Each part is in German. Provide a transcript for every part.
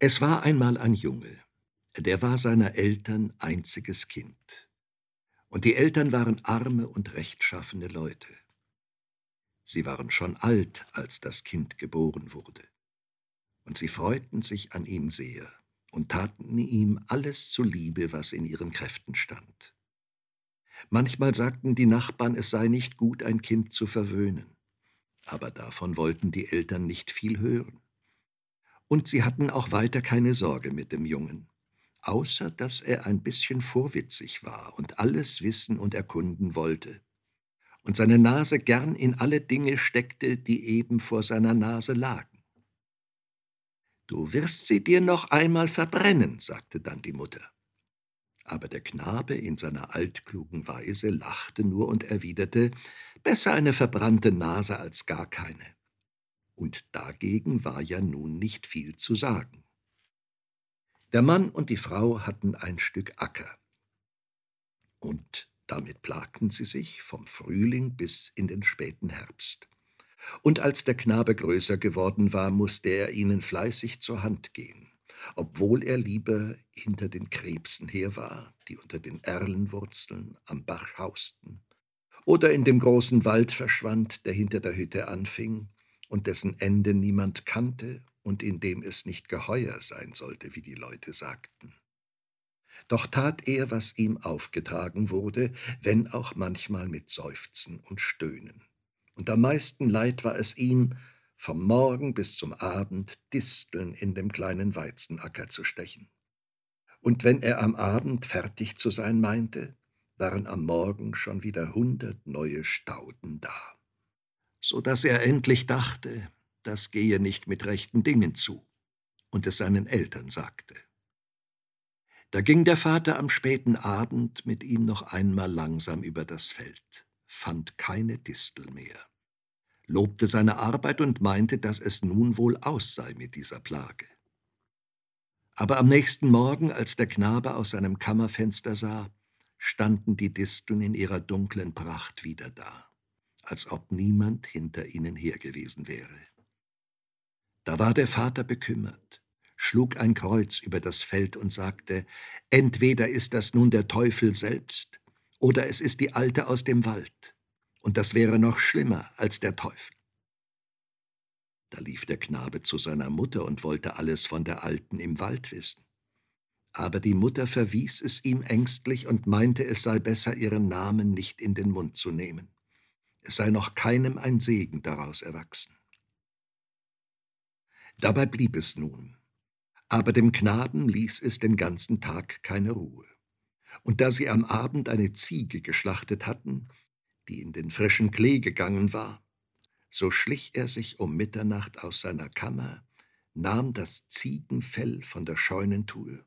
Es war einmal ein Junge, der war seiner Eltern einziges Kind. Und die Eltern waren arme und rechtschaffene Leute. Sie waren schon alt, als das Kind geboren wurde. Und sie freuten sich an ihm sehr und taten ihm alles zuliebe, was in ihren Kräften stand. Manchmal sagten die Nachbarn, es sei nicht gut, ein Kind zu verwöhnen, aber davon wollten die Eltern nicht viel hören. Und sie hatten auch weiter keine Sorge mit dem Jungen, außer dass er ein bisschen vorwitzig war und alles wissen und erkunden wollte, und seine Nase gern in alle Dinge steckte, die eben vor seiner Nase lagen. Du wirst sie dir noch einmal verbrennen, sagte dann die Mutter. Aber der Knabe in seiner altklugen Weise lachte nur und erwiderte, besser eine verbrannte Nase als gar keine und dagegen war ja nun nicht viel zu sagen. Der Mann und die Frau hatten ein Stück Acker, und damit plagten sie sich vom Frühling bis in den späten Herbst. Und als der Knabe größer geworden war, musste er ihnen fleißig zur Hand gehen, obwohl er lieber hinter den Krebsen her war, die unter den Erlenwurzeln am Bach hausten, oder in dem großen Wald verschwand, der hinter der Hütte anfing, und dessen Ende niemand kannte und in dem es nicht geheuer sein sollte, wie die Leute sagten. Doch tat er, was ihm aufgetragen wurde, wenn auch manchmal mit Seufzen und Stöhnen. Und am meisten leid war es ihm, vom Morgen bis zum Abend Disteln in dem kleinen Weizenacker zu stechen. Und wenn er am Abend fertig zu sein meinte, waren am Morgen schon wieder hundert neue Stauden da so dass er endlich dachte, das gehe nicht mit rechten Dingen zu, und es seinen Eltern sagte. Da ging der Vater am späten Abend mit ihm noch einmal langsam über das Feld, fand keine Distel mehr, lobte seine Arbeit und meinte, dass es nun wohl aus sei mit dieser Plage. Aber am nächsten Morgen, als der Knabe aus seinem Kammerfenster sah, standen die Disteln in ihrer dunklen Pracht wieder da als ob niemand hinter ihnen her gewesen wäre. Da war der Vater bekümmert, schlug ein Kreuz über das Feld und sagte, entweder ist das nun der Teufel selbst, oder es ist die Alte aus dem Wald, und das wäre noch schlimmer als der Teufel. Da lief der Knabe zu seiner Mutter und wollte alles von der Alten im Wald wissen. Aber die Mutter verwies es ihm ängstlich und meinte, es sei besser, ihren Namen nicht in den Mund zu nehmen sei noch keinem ein Segen daraus erwachsen. Dabei blieb es nun, aber dem Knaben ließ es den ganzen Tag keine Ruhe. Und da sie am Abend eine Ziege geschlachtet hatten, die in den frischen Klee gegangen war, so schlich er sich um Mitternacht aus seiner Kammer, nahm das Ziegenfell von der Scheunentür,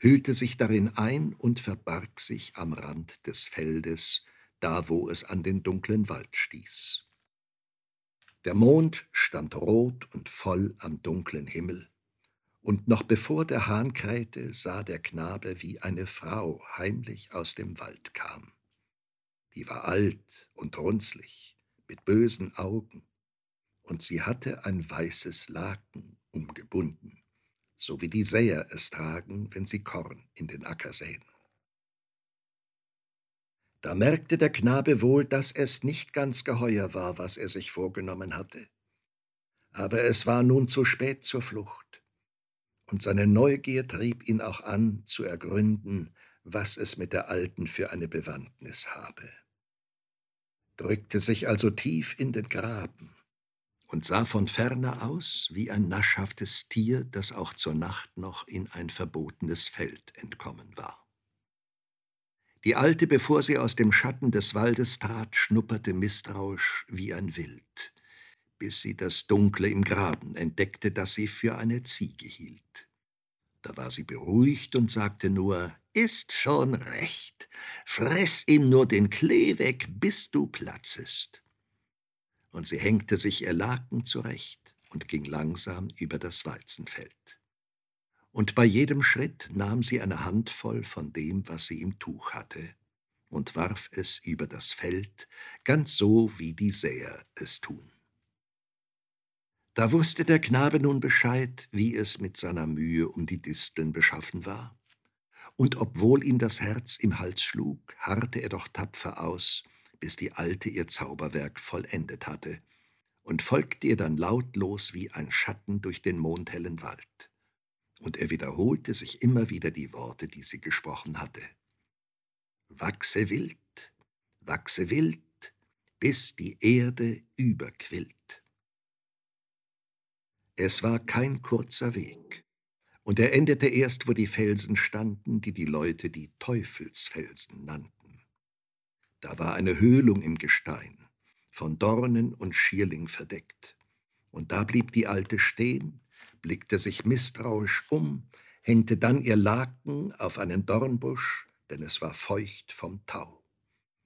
hüllte sich darin ein und verbarg sich am Rand des Feldes, da wo es an den dunklen Wald stieß. Der Mond stand rot und voll am dunklen Himmel, und noch bevor der Hahn krähte, sah der Knabe, wie eine Frau heimlich aus dem Wald kam. Die war alt und runzlig, mit bösen Augen, und sie hatte ein weißes Laken umgebunden, so wie die Säher es tragen, wenn sie Korn in den Acker säen. Da merkte der Knabe wohl, dass es nicht ganz geheuer war, was er sich vorgenommen hatte. Aber es war nun zu spät zur Flucht, und seine Neugier trieb ihn auch an, zu ergründen, was es mit der Alten für eine Bewandtnis habe. Drückte sich also tief in den Graben und sah von ferne aus wie ein naschhaftes Tier, das auch zur Nacht noch in ein verbotenes Feld entkommen war. Die Alte, bevor sie aus dem Schatten des Waldes trat, schnupperte misstrauisch wie ein Wild, bis sie das Dunkle im Graben entdeckte, das sie für eine Ziege hielt. Da war sie beruhigt und sagte nur, ist schon recht, fress ihm nur den Klee weg, bis du platzest. Und sie hängte sich ihr Laken zurecht und ging langsam über das Weizenfeld und bei jedem Schritt nahm sie eine Handvoll von dem, was sie im Tuch hatte, und warf es über das Feld, ganz so wie die Säher es tun. Da wusste der Knabe nun Bescheid, wie es mit seiner Mühe um die Disteln beschaffen war, und obwohl ihm das Herz im Hals schlug, harrte er doch tapfer aus, bis die Alte ihr Zauberwerk vollendet hatte, und folgte ihr dann lautlos wie ein Schatten durch den mondhellen Wald. Und er wiederholte sich immer wieder die Worte, die sie gesprochen hatte. Wachse wild, wachse wild, bis die Erde überquillt. Es war kein kurzer Weg, und er endete erst, wo die Felsen standen, die die Leute die Teufelsfelsen nannten. Da war eine Höhlung im Gestein, von Dornen und Schierling verdeckt, und da blieb die Alte stehen, blickte sich misstrauisch um, hängte dann ihr Laken auf einen Dornbusch denn es war feucht vom Tau,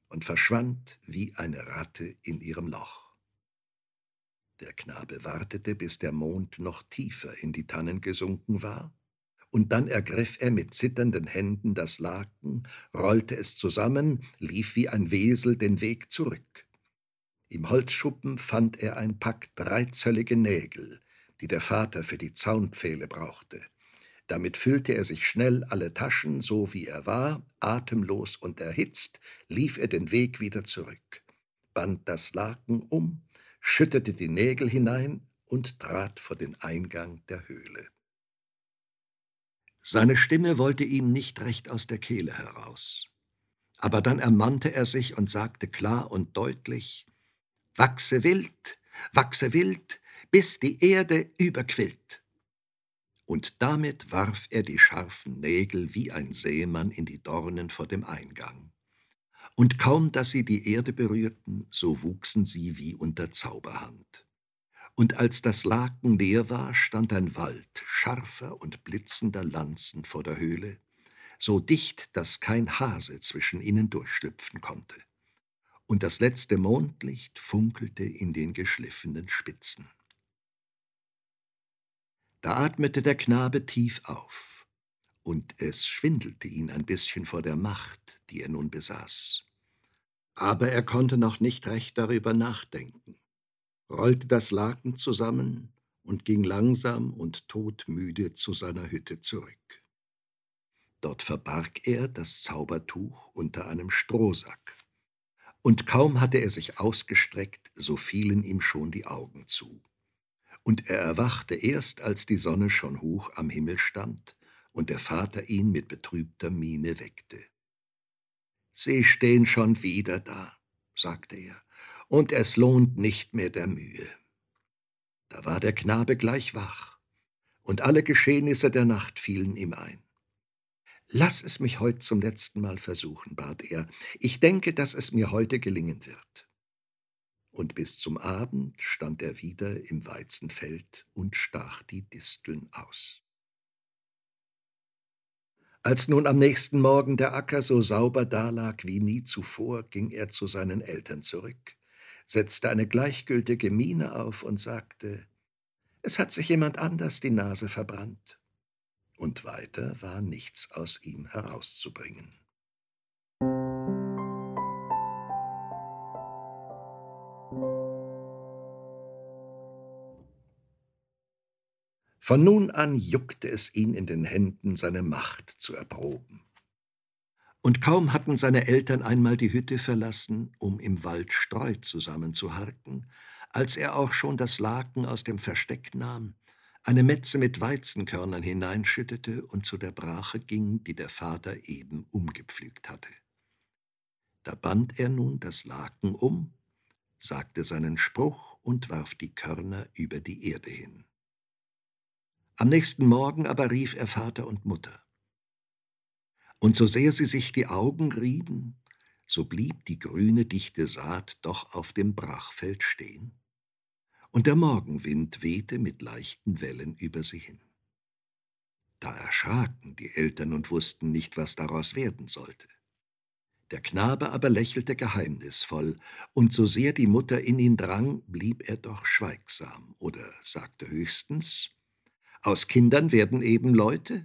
und verschwand wie eine Ratte in ihrem Loch. Der Knabe wartete, bis der Mond noch tiefer in die Tannen gesunken war, und dann ergriff er mit zitternden Händen das Laken, rollte es zusammen, lief wie ein Wesel den Weg zurück. Im Holzschuppen fand er ein Pack dreizöllige Nägel, die der Vater für die Zaunpfähle brauchte. Damit füllte er sich schnell alle Taschen, so wie er war, atemlos und erhitzt, lief er den Weg wieder zurück, band das Laken um, schüttete die Nägel hinein und trat vor den Eingang der Höhle. Seine Stimme wollte ihm nicht recht aus der Kehle heraus. Aber dann ermannte er sich und sagte klar und deutlich, Wachse wild, wachse wild, bis die Erde überquillt und damit warf er die scharfen Nägel wie ein Seemann in die Dornen vor dem Eingang. Und kaum dass sie die Erde berührten, so wuchsen sie wie unter Zauberhand. Und als das Laken leer war, stand ein Wald scharfer und blitzender Lanzen vor der Höhle, so dicht, dass kein Hase zwischen ihnen durchschlüpfen konnte. Und das letzte Mondlicht funkelte in den geschliffenen Spitzen. Da atmete der Knabe tief auf, und es schwindelte ihn ein bisschen vor der Macht, die er nun besaß. Aber er konnte noch nicht recht darüber nachdenken, rollte das Laken zusammen und ging langsam und todmüde zu seiner Hütte zurück. Dort verbarg er das Zaubertuch unter einem Strohsack, und kaum hatte er sich ausgestreckt, so fielen ihm schon die Augen zu und er erwachte erst, als die Sonne schon hoch am Himmel stand und der Vater ihn mit betrübter Miene weckte. Sie stehen schon wieder da, sagte er, und es lohnt nicht mehr der Mühe. Da war der Knabe gleich wach, und alle Geschehnisse der Nacht fielen ihm ein. Lass es mich heut zum letzten Mal versuchen, bat er. Ich denke, dass es mir heute gelingen wird und bis zum Abend stand er wieder im Weizenfeld und stach die Disteln aus. Als nun am nächsten Morgen der Acker so sauber dalag wie nie zuvor, ging er zu seinen Eltern zurück, setzte eine gleichgültige Miene auf und sagte, es hat sich jemand anders die Nase verbrannt. Und weiter war nichts aus ihm herauszubringen. Von nun an juckte es ihn in den Händen, seine Macht zu erproben. Und kaum hatten seine Eltern einmal die Hütte verlassen, um im Wald Streu zusammenzuharken, als er auch schon das Laken aus dem Versteck nahm, eine Metze mit Weizenkörnern hineinschüttete und zu der Brache ging, die der Vater eben umgepflügt hatte. Da band er nun das Laken um, sagte seinen Spruch und warf die Körner über die Erde hin. Am nächsten Morgen aber rief er Vater und Mutter. Und so sehr sie sich die Augen rieben, so blieb die grüne dichte Saat doch auf dem Brachfeld stehen, und der Morgenwind wehte mit leichten Wellen über sie hin. Da erschraken die Eltern und wussten nicht, was daraus werden sollte. Der Knabe aber lächelte geheimnisvoll, und so sehr die Mutter in ihn drang, blieb er doch schweigsam oder sagte höchstens aus Kindern werden eben Leute,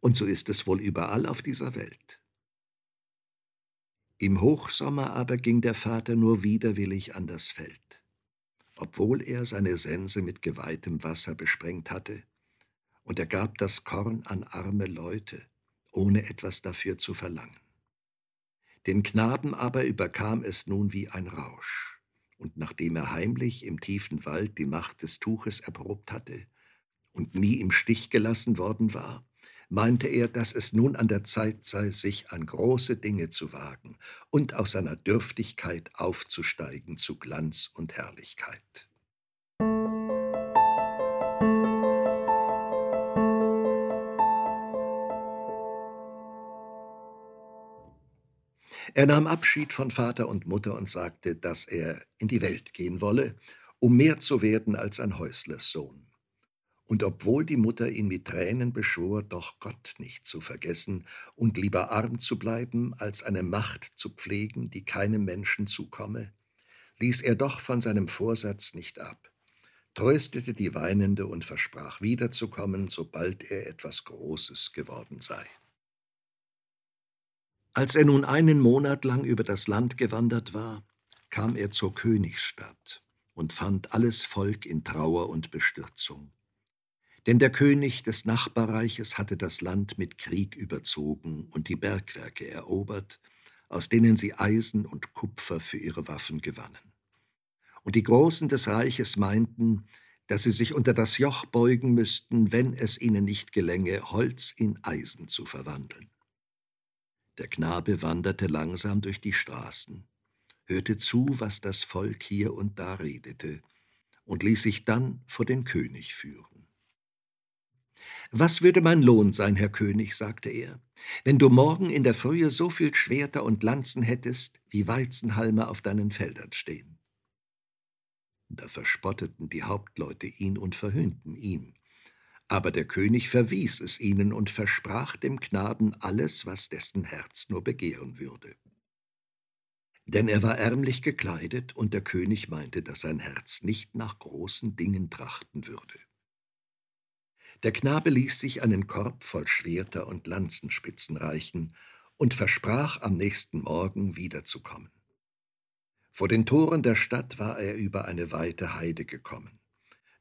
und so ist es wohl überall auf dieser Welt. Im Hochsommer aber ging der Vater nur widerwillig an das Feld. Obwohl er seine Sense mit geweihtem Wasser besprengt hatte, und er gab das Korn an arme Leute, ohne etwas dafür zu verlangen. Den Knaben aber überkam es nun wie ein Rausch, und nachdem er heimlich im tiefen Wald die Macht des Tuches erprobt hatte und nie im Stich gelassen worden war, meinte er, dass es nun an der Zeit sei, sich an große Dinge zu wagen und aus seiner Dürftigkeit aufzusteigen zu Glanz und Herrlichkeit. Er nahm Abschied von Vater und Mutter und sagte, dass er in die Welt gehen wolle, um mehr zu werden als ein Häuslerssohn. Und obwohl die Mutter ihn mit Tränen beschwor, doch Gott nicht zu vergessen und lieber arm zu bleiben, als eine Macht zu pflegen, die keinem Menschen zukomme, ließ er doch von seinem Vorsatz nicht ab, tröstete die Weinende und versprach wiederzukommen, sobald er etwas Großes geworden sei. Als er nun einen Monat lang über das Land gewandert war, kam er zur Königsstadt und fand alles Volk in Trauer und Bestürzung. Denn der König des Nachbarreiches hatte das Land mit Krieg überzogen und die Bergwerke erobert, aus denen sie Eisen und Kupfer für ihre Waffen gewannen. Und die Großen des Reiches meinten, dass sie sich unter das Joch beugen müssten, wenn es ihnen nicht gelänge, Holz in Eisen zu verwandeln. Der Knabe wanderte langsam durch die Straßen, hörte zu, was das Volk hier und da redete, und ließ sich dann vor den König führen. Was würde mein Lohn sein, Herr König, sagte er, wenn du morgen in der Frühe so viel Schwerter und Lanzen hättest, wie Weizenhalme auf deinen Feldern stehen? Da verspotteten die Hauptleute ihn und verhöhnten ihn. Aber der König verwies es ihnen und versprach dem Knaben alles, was dessen Herz nur begehren würde. Denn er war ärmlich gekleidet, und der König meinte, dass sein Herz nicht nach großen Dingen trachten würde. Der Knabe ließ sich einen Korb voll Schwerter und Lanzenspitzen reichen und versprach, am nächsten Morgen wiederzukommen. Vor den Toren der Stadt war er über eine weite Heide gekommen.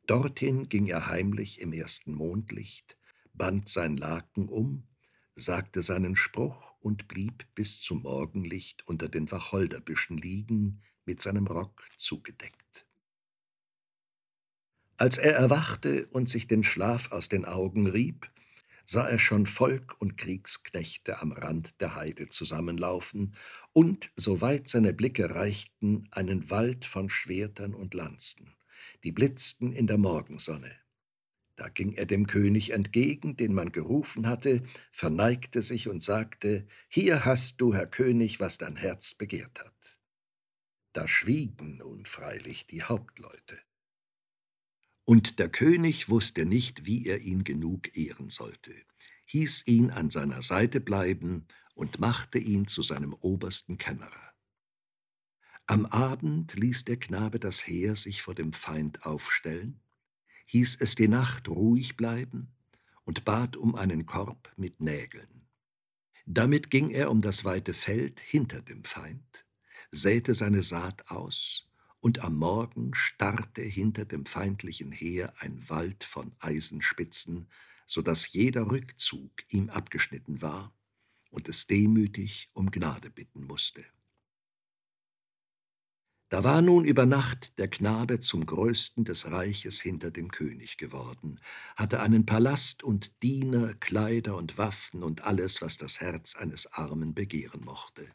Dorthin ging er heimlich im ersten Mondlicht, band sein Laken um, sagte seinen Spruch und blieb bis zum Morgenlicht unter den Wacholderbüschen liegen, mit seinem Rock zugedeckt. Als er erwachte und sich den Schlaf aus den Augen rieb, sah er schon Volk und Kriegsknechte am Rand der Heide zusammenlaufen und, soweit seine Blicke reichten, einen Wald von Schwertern und Lanzen die blitzten in der Morgensonne. Da ging er dem König entgegen, den man gerufen hatte, verneigte sich und sagte, Hier hast du, Herr König, was dein Herz begehrt hat. Da schwiegen nun freilich die Hauptleute. Und der König wusste nicht, wie er ihn genug ehren sollte, hieß ihn an seiner Seite bleiben und machte ihn zu seinem obersten Kämmerer. Am Abend ließ der Knabe das Heer sich vor dem Feind aufstellen, hieß es die Nacht ruhig bleiben und bat um einen Korb mit Nägeln. Damit ging er um das weite Feld hinter dem Feind, säte seine Saat aus, und am Morgen starrte hinter dem feindlichen Heer ein Wald von Eisenspitzen, so dass jeder Rückzug ihm abgeschnitten war und es demütig um Gnade bitten musste. Da war nun über Nacht der Knabe zum Größten des Reiches hinter dem König geworden, hatte einen Palast und Diener, Kleider und Waffen und alles, was das Herz eines Armen begehren mochte.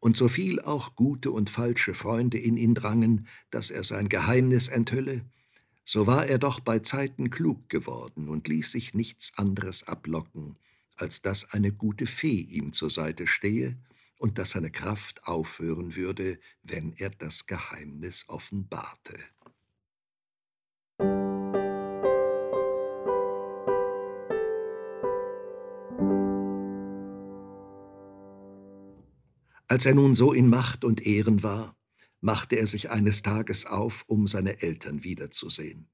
Und so viel auch gute und falsche Freunde in ihn drangen, dass er sein Geheimnis enthülle, so war er doch bei Zeiten klug geworden und ließ sich nichts anderes ablocken, als dass eine gute Fee ihm zur Seite stehe und dass seine Kraft aufhören würde, wenn er das Geheimnis offenbarte. Als er nun so in Macht und Ehren war, machte er sich eines Tages auf, um seine Eltern wiederzusehen.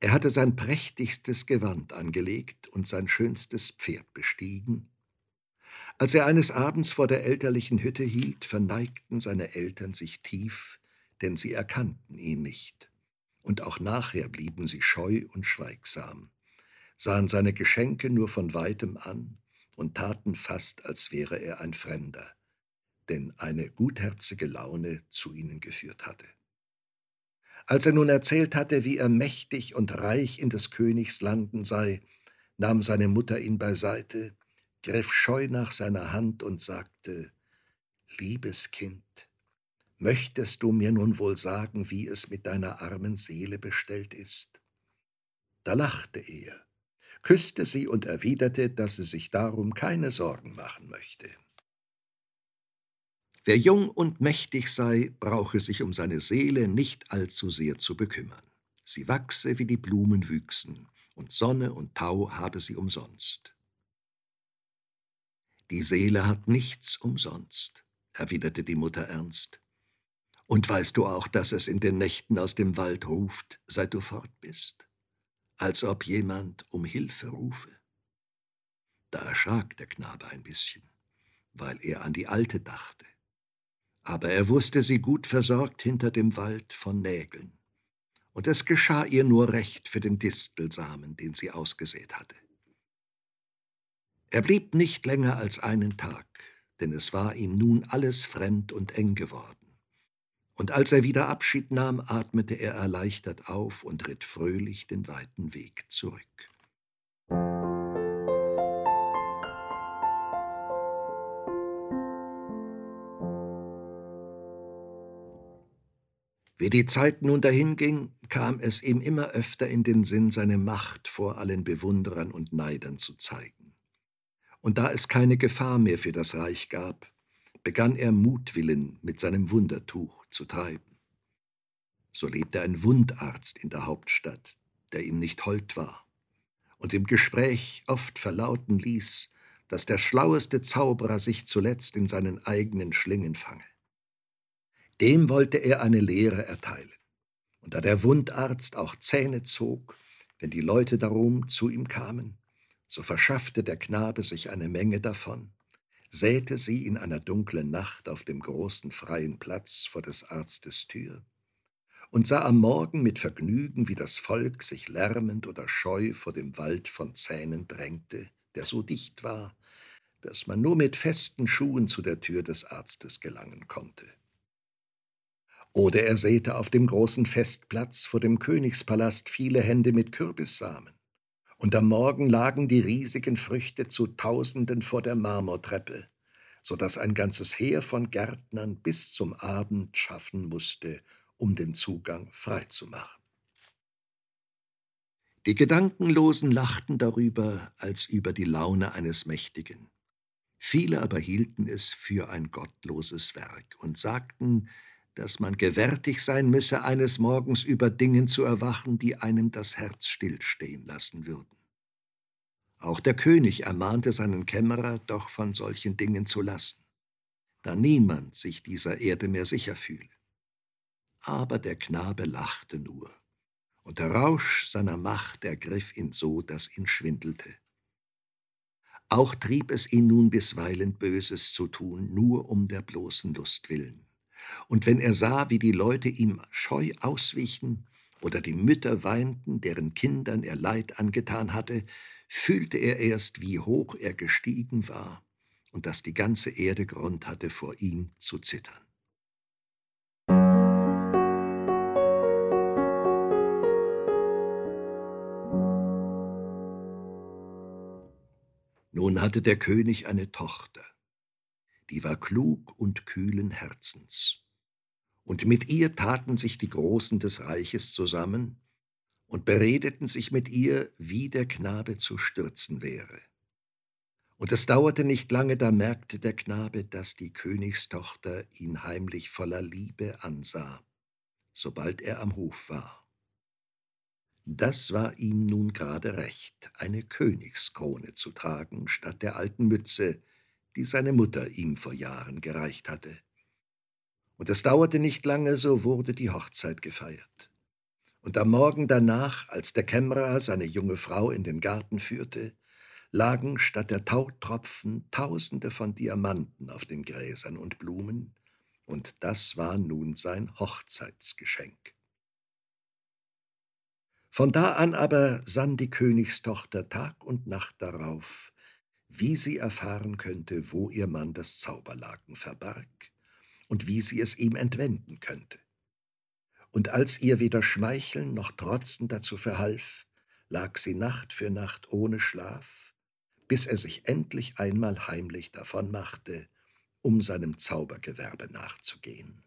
Er hatte sein prächtigstes Gewand angelegt und sein schönstes Pferd bestiegen, Als er eines Abends vor der elterlichen Hütte hielt, verneigten seine Eltern sich tief, denn sie erkannten ihn nicht. Und auch nachher blieben sie scheu und schweigsam, sahen seine Geschenke nur von weitem an und taten fast, als wäre er ein Fremder, denn eine gutherzige Laune zu ihnen geführt hatte. Als er nun erzählt hatte, wie er mächtig und reich in des Königs Landen sei, nahm seine Mutter ihn beiseite, griff scheu nach seiner Hand und sagte, Liebes Kind, möchtest du mir nun wohl sagen, wie es mit deiner armen Seele bestellt ist? Da lachte er, küsste sie und erwiderte, dass sie sich darum keine Sorgen machen möchte. Wer jung und mächtig sei, brauche sich um seine Seele nicht allzu sehr zu bekümmern. Sie wachse, wie die Blumen wüchsen, und Sonne und Tau habe sie umsonst. Die Seele hat nichts umsonst, erwiderte die Mutter ernst. Und weißt du auch, dass es in den Nächten aus dem Wald ruft, seit du fort bist, als ob jemand um Hilfe rufe? Da erschrak der Knabe ein bisschen, weil er an die Alte dachte aber er wusste sie gut versorgt hinter dem Wald von Nägeln. Und es geschah ihr nur recht für den Distelsamen, den sie ausgesät hatte. Er blieb nicht länger als einen Tag, denn es war ihm nun alles fremd und eng geworden. Und als er wieder Abschied nahm, atmete er erleichtert auf und ritt fröhlich den weiten Weg zurück. Wie die Zeit nun dahinging, kam es ihm immer öfter in den Sinn, seine Macht vor allen Bewunderern und Neidern zu zeigen. Und da es keine Gefahr mehr für das Reich gab, begann er Mutwillen mit seinem Wundertuch zu treiben. So lebte ein Wundarzt in der Hauptstadt, der ihm nicht hold war, und im Gespräch oft verlauten ließ, dass der schlaueste Zauberer sich zuletzt in seinen eigenen Schlingen fange. Dem wollte er eine Lehre erteilen. Und da der Wundarzt auch Zähne zog, wenn die Leute darum zu ihm kamen, so verschaffte der Knabe sich eine Menge davon, säte sie in einer dunklen Nacht auf dem großen freien Platz vor des Arztes Tür und sah am Morgen mit Vergnügen, wie das Volk sich lärmend oder scheu vor dem Wald von Zähnen drängte, der so dicht war, dass man nur mit festen Schuhen zu der Tür des Arztes gelangen konnte. Oder er säte auf dem großen Festplatz vor dem Königspalast viele Hände mit Kürbissamen. Und am Morgen lagen die riesigen Früchte zu Tausenden vor der Marmortreppe, so dass ein ganzes Heer von Gärtnern bis zum Abend schaffen musste, um den Zugang freizumachen. Die Gedankenlosen lachten darüber als über die Laune eines Mächtigen. Viele aber hielten es für ein gottloses Werk und sagten, dass man gewärtig sein müsse, eines Morgens über Dingen zu erwachen, die einem das Herz stillstehen lassen würden. Auch der König ermahnte seinen Kämmerer, doch von solchen Dingen zu lassen, da niemand sich dieser Erde mehr sicher fühle. Aber der Knabe lachte nur, und der Rausch seiner Macht ergriff ihn so, dass ihn schwindelte. Auch trieb es ihn nun bisweilen Böses zu tun, nur um der bloßen Lust willen und wenn er sah, wie die Leute ihm scheu auswichen oder die Mütter weinten, deren Kindern er Leid angetan hatte, fühlte er erst, wie hoch er gestiegen war und dass die ganze Erde Grund hatte, vor ihm zu zittern. Nun hatte der König eine Tochter, die war klug und kühlen Herzens. Und mit ihr taten sich die Großen des Reiches zusammen und beredeten sich mit ihr, wie der Knabe zu stürzen wäre. Und es dauerte nicht lange, da merkte der Knabe, dass die Königstochter ihn heimlich voller Liebe ansah, sobald er am Hof war. Das war ihm nun gerade recht, eine Königskrone zu tragen statt der alten Mütze, die seine Mutter ihm vor Jahren gereicht hatte. Und es dauerte nicht lange, so wurde die Hochzeit gefeiert. Und am Morgen danach, als der Kämmerer seine junge Frau in den Garten führte, lagen statt der Tautropfen Tausende von Diamanten auf den Gräsern und Blumen, und das war nun sein Hochzeitsgeschenk. Von da an aber sann die Königstochter Tag und Nacht darauf, wie sie erfahren könnte, wo ihr Mann das Zauberlaken verbarg und wie sie es ihm entwenden könnte. Und als ihr weder Schmeicheln noch Trotzen dazu verhalf, lag sie Nacht für Nacht ohne Schlaf, bis er sich endlich einmal heimlich davon machte, um seinem Zaubergewerbe nachzugehen.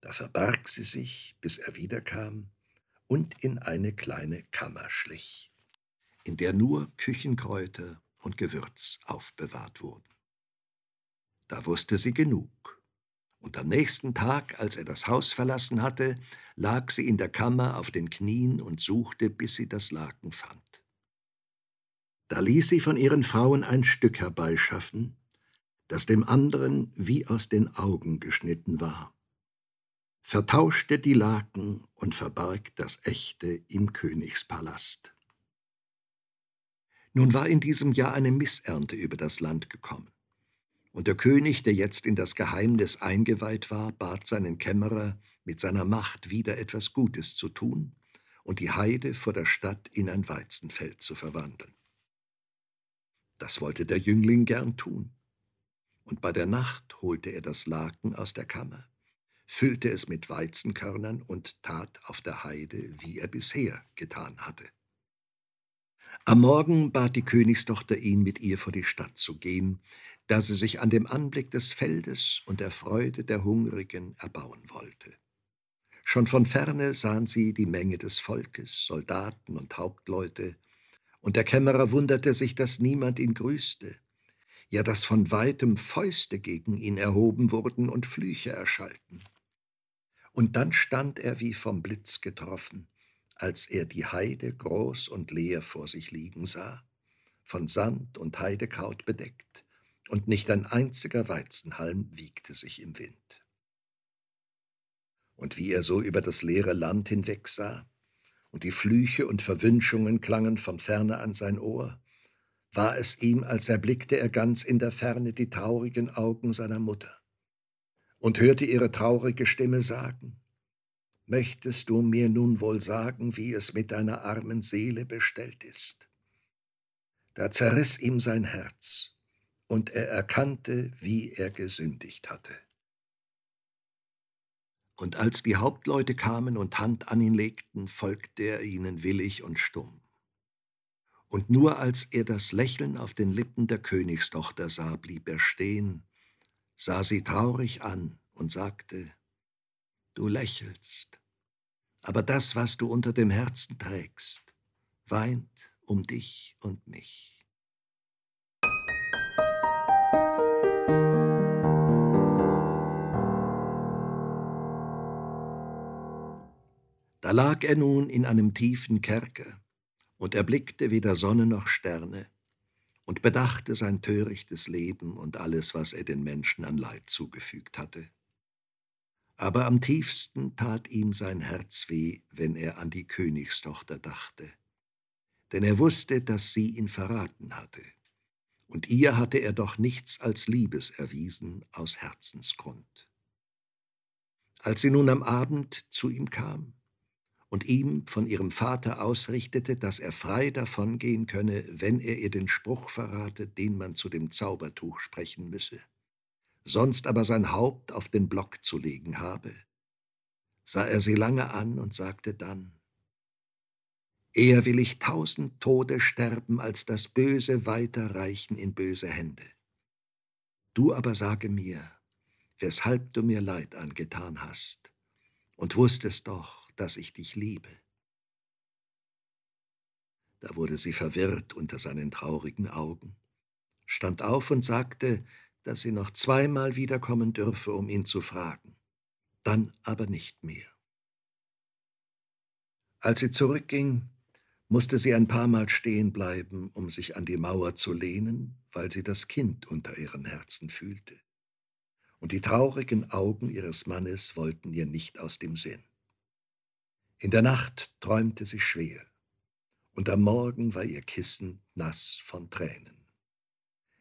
Da verbarg sie sich, bis er wiederkam und in eine kleine Kammer schlich, in der nur Küchenkräuter und Gewürz aufbewahrt wurden. Da wusste sie genug, und am nächsten Tag, als er das Haus verlassen hatte, lag sie in der Kammer auf den Knien und suchte, bis sie das Laken fand. Da ließ sie von ihren Frauen ein Stück herbeischaffen, das dem anderen wie aus den Augen geschnitten war, vertauschte die Laken und verbarg das echte im Königspalast. Nun war in diesem Jahr eine Missernte über das Land gekommen. Und der König, der jetzt in das Geheimnis eingeweiht war, bat seinen Kämmerer, mit seiner Macht wieder etwas Gutes zu tun und die Heide vor der Stadt in ein Weizenfeld zu verwandeln. Das wollte der Jüngling gern tun. Und bei der Nacht holte er das Laken aus der Kammer, füllte es mit Weizenkörnern und tat auf der Heide, wie er bisher getan hatte. Am Morgen bat die Königstochter ihn, mit ihr vor die Stadt zu gehen, da sie sich an dem Anblick des Feldes und der Freude der Hungrigen erbauen wollte. Schon von ferne sahen sie die Menge des Volkes, Soldaten und Hauptleute, und der Kämmerer wunderte sich, dass niemand ihn grüßte, ja dass von weitem Fäuste gegen ihn erhoben wurden und Flüche erschallten. Und dann stand er wie vom Blitz getroffen, als er die Heide groß und leer vor sich liegen sah, von Sand und Heidekraut bedeckt, und nicht ein einziger Weizenhalm wiegte sich im Wind. Und wie er so über das leere Land hinwegsah, und die Flüche und Verwünschungen klangen von ferne an sein Ohr, war es ihm, als erblickte er ganz in der Ferne die traurigen Augen seiner Mutter und hörte ihre traurige Stimme sagen, Möchtest du mir nun wohl sagen, wie es mit deiner armen Seele bestellt ist? Da zerriss ihm sein Herz, und er erkannte, wie er gesündigt hatte. Und als die Hauptleute kamen und Hand an ihn legten, folgte er ihnen willig und stumm. Und nur als er das Lächeln auf den Lippen der Königstochter sah, blieb er stehen, sah sie traurig an und sagte, Du lächelst, aber das, was du unter dem Herzen trägst, weint um dich und mich. Da lag er nun in einem tiefen Kerker und erblickte weder Sonne noch Sterne und bedachte sein törichtes Leben und alles, was er den Menschen an Leid zugefügt hatte. Aber am tiefsten tat ihm sein Herz weh, wenn er an die Königstochter dachte, denn er wusste, dass sie ihn verraten hatte, und ihr hatte er doch nichts als Liebes erwiesen aus Herzensgrund. Als sie nun am Abend zu ihm kam, und ihm von ihrem Vater ausrichtete, dass er frei davongehen könne, wenn er ihr den Spruch verrate, den man zu dem Zaubertuch sprechen müsse, sonst aber sein Haupt auf den Block zu legen habe, sah er sie lange an und sagte dann, Eher will ich tausend Tode sterben, als das Böse weiterreichen in böse Hände. Du aber sage mir, weshalb du mir Leid angetan hast, und wusstest doch, dass ich dich liebe. Da wurde sie verwirrt unter seinen traurigen Augen, stand auf und sagte, dass sie noch zweimal wiederkommen dürfe, um ihn zu fragen, dann aber nicht mehr. Als sie zurückging, musste sie ein paar Mal stehen bleiben, um sich an die Mauer zu lehnen, weil sie das Kind unter ihrem Herzen fühlte. Und die traurigen Augen ihres Mannes wollten ihr nicht aus dem Sinn. In der Nacht träumte sie schwer, und am Morgen war ihr Kissen nass von Tränen.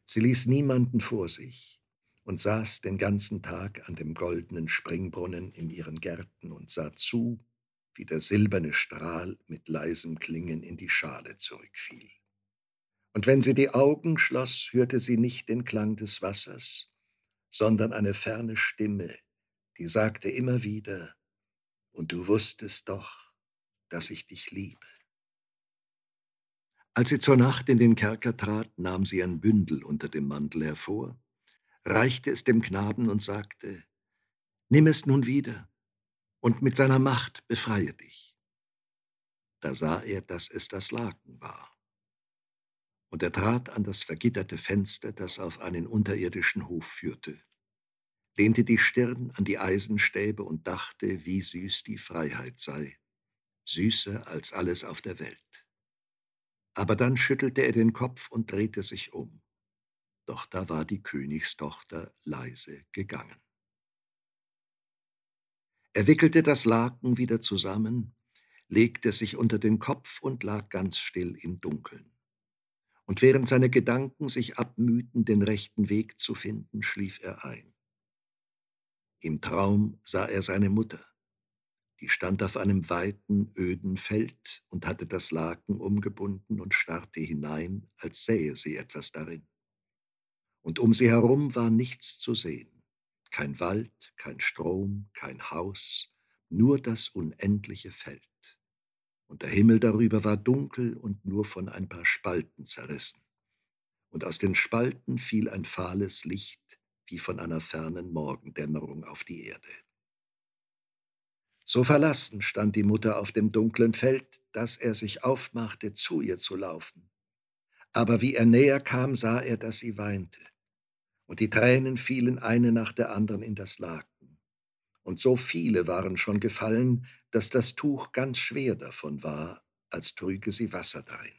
Sie ließ niemanden vor sich und saß den ganzen Tag an dem goldenen Springbrunnen in ihren Gärten und sah zu, wie der silberne Strahl mit leisem Klingen in die Schale zurückfiel. Und wenn sie die Augen schloss, hörte sie nicht den Klang des Wassers, sondern eine ferne Stimme, die sagte immer wieder, und du wusstest doch, dass ich dich liebe. Als sie zur Nacht in den Kerker trat, nahm sie ein Bündel unter dem Mantel hervor, reichte es dem Knaben und sagte, Nimm es nun wieder und mit seiner Macht befreie dich. Da sah er, dass es das Laken war. Und er trat an das vergitterte Fenster, das auf einen unterirdischen Hof führte, lehnte die Stirn an die Eisenstäbe und dachte, wie süß die Freiheit sei, süßer als alles auf der Welt. Aber dann schüttelte er den Kopf und drehte sich um. Doch da war die Königstochter leise gegangen. Er wickelte das Laken wieder zusammen, legte sich unter den Kopf und lag ganz still im Dunkeln. Und während seine Gedanken sich abmühten, den rechten Weg zu finden, schlief er ein. Im Traum sah er seine Mutter. Die stand auf einem weiten, öden Feld und hatte das Laken umgebunden und starrte hinein, als sähe sie etwas darin und um sie herum war nichts zu sehen. Kein Wald, kein Strom, kein Haus, nur das unendliche Feld. Und der Himmel darüber war dunkel und nur von ein paar Spalten zerrissen. Und aus den Spalten fiel ein fahles Licht wie von einer fernen Morgendämmerung auf die Erde. So verlassen stand die Mutter auf dem dunklen Feld, dass er sich aufmachte, zu ihr zu laufen. Aber wie er näher kam, sah er, dass sie weinte und die Tränen fielen eine nach der anderen in das Laken. Und so viele waren schon gefallen, dass das Tuch ganz schwer davon war, als trüge sie Wasser darin.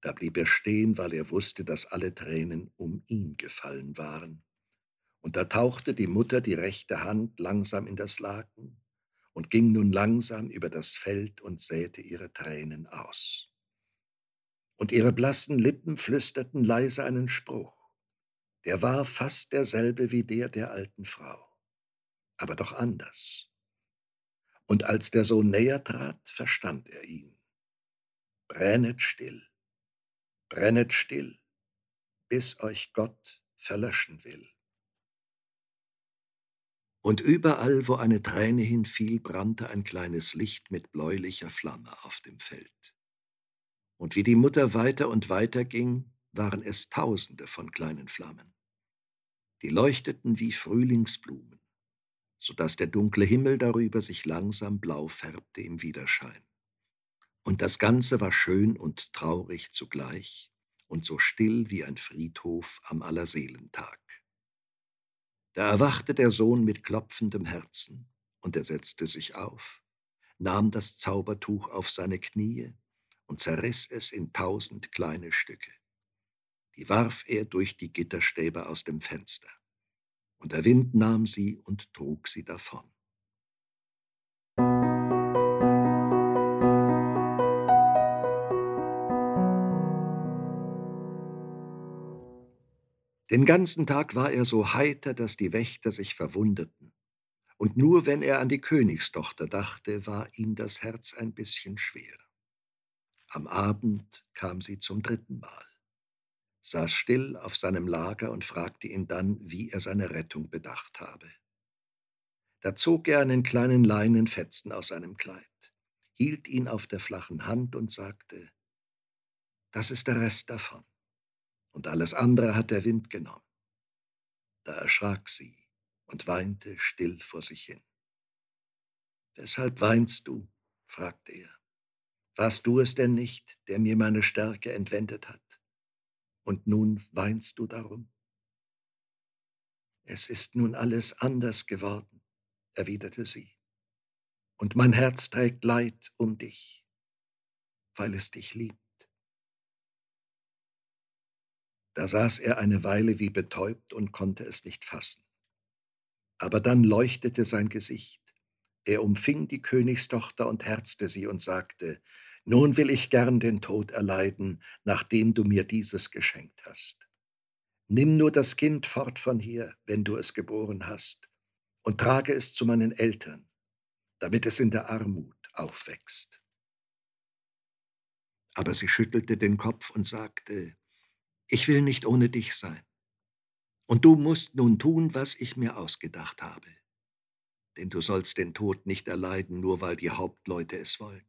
Da blieb er stehen, weil er wusste, dass alle Tränen um ihn gefallen waren. Und da tauchte die Mutter die rechte Hand langsam in das Laken und ging nun langsam über das Feld und säte ihre Tränen aus und ihre blassen Lippen flüsterten leise einen Spruch. Der war fast derselbe wie der der alten Frau, aber doch anders. Und als der Sohn näher trat, verstand er ihn. Brennet still, brennet still, bis euch Gott verlöschen will. Und überall, wo eine Träne hinfiel, brannte ein kleines Licht mit bläulicher Flamme auf dem Feld. Und wie die Mutter weiter und weiter ging, waren es Tausende von kleinen Flammen. Die leuchteten wie Frühlingsblumen, so dass der dunkle Himmel darüber sich langsam blau färbte im Widerschein. Und das Ganze war schön und traurig zugleich und so still wie ein Friedhof am Allerseelentag. Da erwachte der Sohn mit klopfendem Herzen, und er setzte sich auf, nahm das Zaubertuch auf seine Knie und zerriss es in tausend kleine Stücke. Die warf er durch die Gitterstäbe aus dem Fenster, und der Wind nahm sie und trug sie davon. Den ganzen Tag war er so heiter, dass die Wächter sich verwunderten, und nur wenn er an die Königstochter dachte, war ihm das Herz ein bisschen schwer. Am Abend kam sie zum dritten Mal, saß still auf seinem Lager und fragte ihn dann, wie er seine Rettung bedacht habe. Da zog er einen kleinen Leinenfetzen aus seinem Kleid, hielt ihn auf der flachen Hand und sagte, das ist der Rest davon, und alles andere hat der Wind genommen. Da erschrak sie und weinte still vor sich hin. Weshalb weinst du? fragte er. Warst du es denn nicht, der mir meine Stärke entwendet hat? Und nun weinst du darum? Es ist nun alles anders geworden, erwiderte sie, und mein Herz trägt Leid um dich, weil es dich liebt. Da saß er eine Weile wie betäubt und konnte es nicht fassen. Aber dann leuchtete sein Gesicht, Er umfing die Königstochter und herzte sie und sagte, Nun will ich gern den Tod erleiden, nachdem du mir dieses geschenkt hast. Nimm nur das Kind fort von hier, wenn du es geboren hast, und trage es zu meinen Eltern, damit es in der Armut aufwächst. Aber sie schüttelte den Kopf und sagte, Ich will nicht ohne dich sein. Und du musst nun tun, was ich mir ausgedacht habe denn du sollst den Tod nicht erleiden, nur weil die Hauptleute es wollen.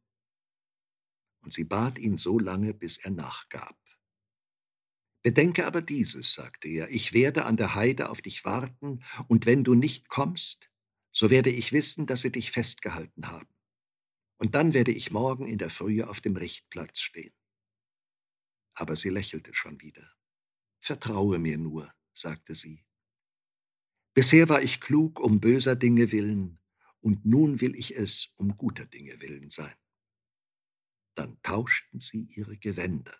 Und sie bat ihn so lange, bis er nachgab. Bedenke aber dieses, sagte er, ich werde an der Heide auf dich warten, und wenn du nicht kommst, so werde ich wissen, dass sie dich festgehalten haben. Und dann werde ich morgen in der Frühe auf dem Richtplatz stehen. Aber sie lächelte schon wieder. Vertraue mir nur, sagte sie, Bisher war ich klug um böser Dinge willen, und nun will ich es um guter Dinge willen sein. Dann tauschten sie ihre Gewänder,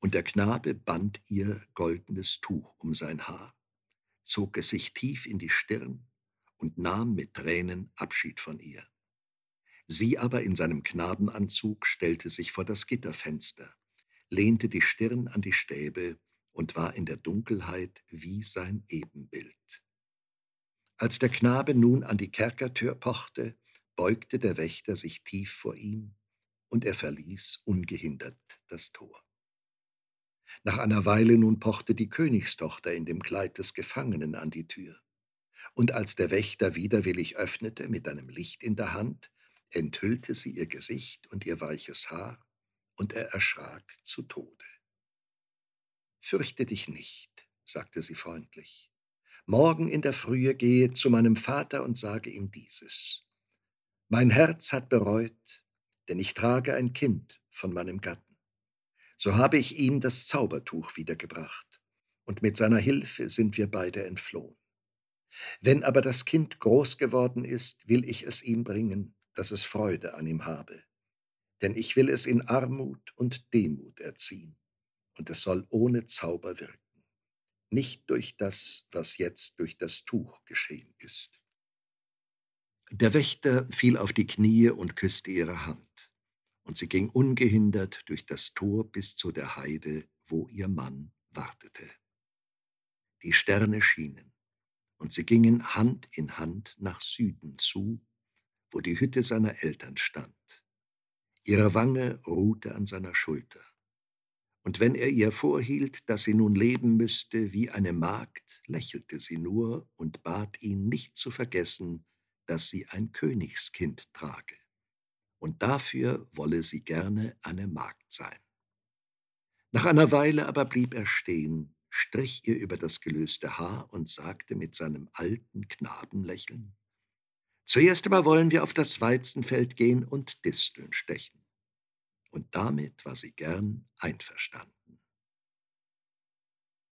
und der Knabe band ihr goldenes Tuch um sein Haar, zog es sich tief in die Stirn und nahm mit Tränen Abschied von ihr. Sie aber in seinem Knabenanzug stellte sich vor das Gitterfenster, lehnte die Stirn an die Stäbe und war in der Dunkelheit wie sein Ebenbild. Als der Knabe nun an die Kerkertür pochte, beugte der Wächter sich tief vor ihm, und er verließ ungehindert das Tor. Nach einer Weile nun pochte die Königstochter in dem Kleid des Gefangenen an die Tür, und als der Wächter widerwillig öffnete mit einem Licht in der Hand, enthüllte sie ihr Gesicht und ihr weiches Haar, und er erschrak zu Tode. Fürchte dich nicht, sagte sie freundlich. Morgen in der Frühe gehe zu meinem Vater und sage ihm dieses. Mein Herz hat bereut, denn ich trage ein Kind von meinem Gatten. So habe ich ihm das Zaubertuch wiedergebracht, und mit seiner Hilfe sind wir beide entflohen. Wenn aber das Kind groß geworden ist, will ich es ihm bringen, dass es Freude an ihm habe. Denn ich will es in Armut und Demut erziehen und es soll ohne Zauber wirken, nicht durch das, was jetzt durch das Tuch geschehen ist. Der Wächter fiel auf die Knie und küsste ihre Hand, und sie ging ungehindert durch das Tor bis zu der Heide, wo ihr Mann wartete. Die Sterne schienen, und sie gingen Hand in Hand nach Süden zu, wo die Hütte seiner Eltern stand. Ihre Wange ruhte an seiner Schulter und wenn er ihr vorhielt, dass sie nun leben müsste wie eine Magd, lächelte sie nur und bat ihn nicht zu vergessen, dass sie ein Königskind trage, und dafür wolle sie gerne eine Magd sein. Nach einer Weile aber blieb er stehen, strich ihr über das gelöste Haar und sagte mit seinem alten Knabenlächeln, Zuerst aber wollen wir auf das Weizenfeld gehen und Disteln stechen und damit war sie gern einverstanden.